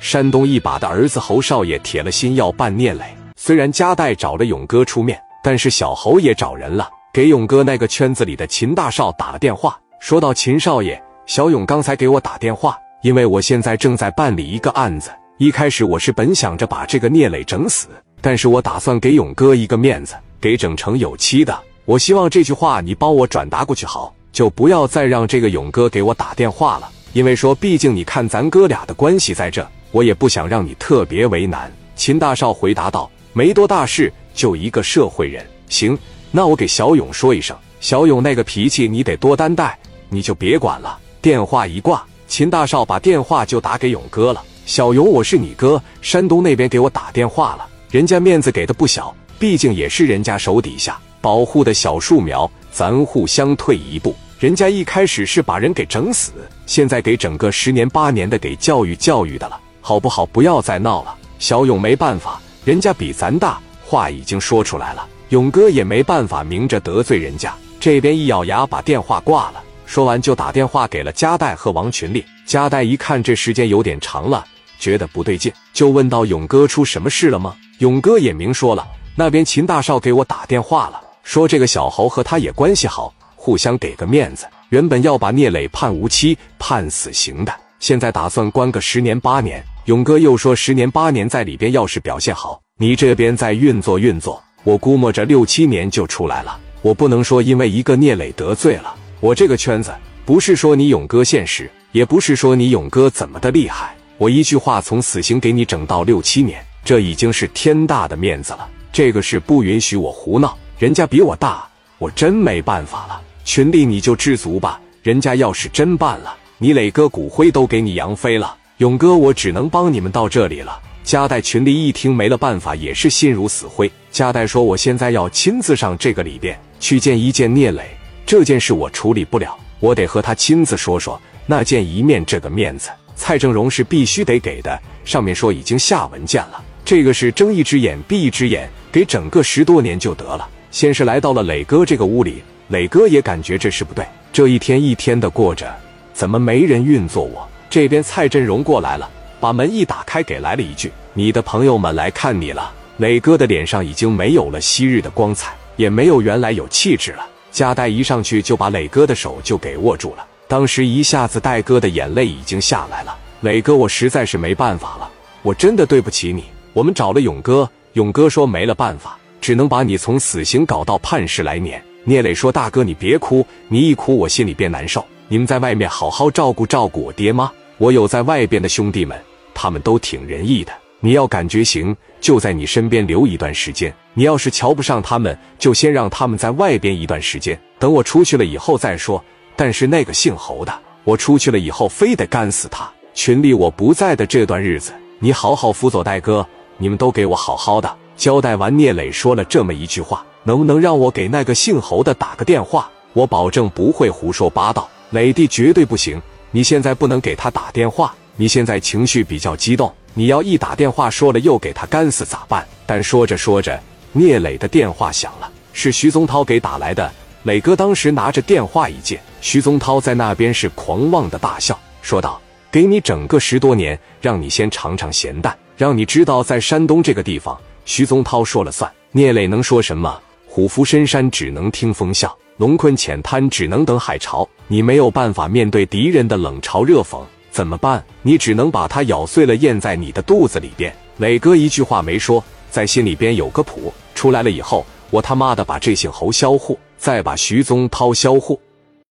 山东一把的儿子侯少爷铁了心要办聂磊。虽然加代找了勇哥出面，但是小侯也找人了，给勇哥那个圈子里的秦大少打了电话，说到秦少爷，小勇刚才给我打电话，因为我现在正在办理一个案子。一开始我是本想着把这个聂磊整死，但是我打算给勇哥一个面子，给整成有期的。我希望这句话你帮我转达过去好，就不要再让这个勇哥给我打电话了。因为说，毕竟你看咱哥俩的关系在这，我也不想让你特别为难。秦大少回答道：“没多大事，就一个社会人。行，那我给小勇说一声。小勇那个脾气，你得多担待，你就别管了。”电话一挂，秦大少把电话就打给勇哥了。小勇，我是你哥，山东那边给我打电话了，人家面子给的不小，毕竟也是人家手底下保护的小树苗，咱互相退一步。人家一开始是把人给整死，现在给整个十年八年的给教育教育的了，好不好？不要再闹了。小勇没办法，人家比咱大，话已经说出来了。勇哥也没办法明着得罪人家。这边一咬牙把电话挂了，说完就打电话给了加代和王群力。加代一看这时间有点长了，觉得不对劲，就问到勇哥出什么事了吗？勇哥也明说了，那边秦大少给我打电话了，说这个小侯和他也关系好。互相给个面子，原本要把聂磊判无期、判死刑的，现在打算关个十年八年。勇哥又说，十年八年在里边要是表现好，你这边再运作运作，我估摸着六七年就出来了。我不能说因为一个聂磊得罪了我这个圈子，不是说你勇哥现实，也不是说你勇哥怎么的厉害，我一句话从死刑给你整到六七年，这已经是天大的面子了。这个是不允许我胡闹，人家比我大，我真没办法了。群力，你就知足吧。人家要是真办了，你磊哥骨灰都给你扬飞了。勇哥，我只能帮你们到这里了。加代群力一听没了办法，也是心如死灰。加代说：“我现在要亲自上这个里边去见一见聂磊，这件事我处理不了，我得和他亲自说说。那见一面这个面子，蔡正荣是必须得给的。上面说已经下文件了，这个是睁一只眼闭一只眼，给整个十多年就得了。先是来到了磊哥这个屋里。”磊哥也感觉这事不对，这一天一天的过着，怎么没人运作我？这边蔡振荣过来了，把门一打开，给来了一句：“你的朋友们来看你了。”磊哥的脸上已经没有了昔日的光彩，也没有原来有气质了。加代一上去就把磊哥的手就给握住了，当时一下子戴哥的眼泪已经下来了。磊哥，我实在是没办法了，我真的对不起你。我们找了勇哥，勇哥说没了办法，只能把你从死刑搞到判十来年。聂磊说：“大哥，你别哭，你一哭我心里便难受。你们在外面好好照顾照顾我爹妈。我有在外边的兄弟们，他们都挺仁义的。你要感觉行，就在你身边留一段时间。你要是瞧不上他们，就先让他们在外边一段时间，等我出去了以后再说。但是那个姓侯的，我出去了以后非得干死他。群里我不在的这段日子，你好好辅佐戴哥，你们都给我好好的交代完。”聂磊说了这么一句话。能不能让我给那个姓侯的打个电话？我保证不会胡说八道。磊弟绝对不行！你现在不能给他打电话，你现在情绪比较激动，你要一打电话说了又给他干死咋办？但说着说着，聂磊的电话响了，是徐宗涛给打来的。磊哥当时拿着电话一接，徐宗涛在那边是狂妄的大笑，说道：“给你整个十多年，让你先尝尝咸淡，让你知道在山东这个地方，徐宗涛说了算。聂磊能说什么？”虎伏深山，只能听风笑；龙困浅滩，只能等海潮。你没有办法面对敌人的冷嘲热讽，怎么办？你只能把它咬碎了，咽在你的肚子里边。磊哥一句话没说，在心里边有个谱。出来了以后，我他妈的把这姓侯销户，再把徐宗涛销户。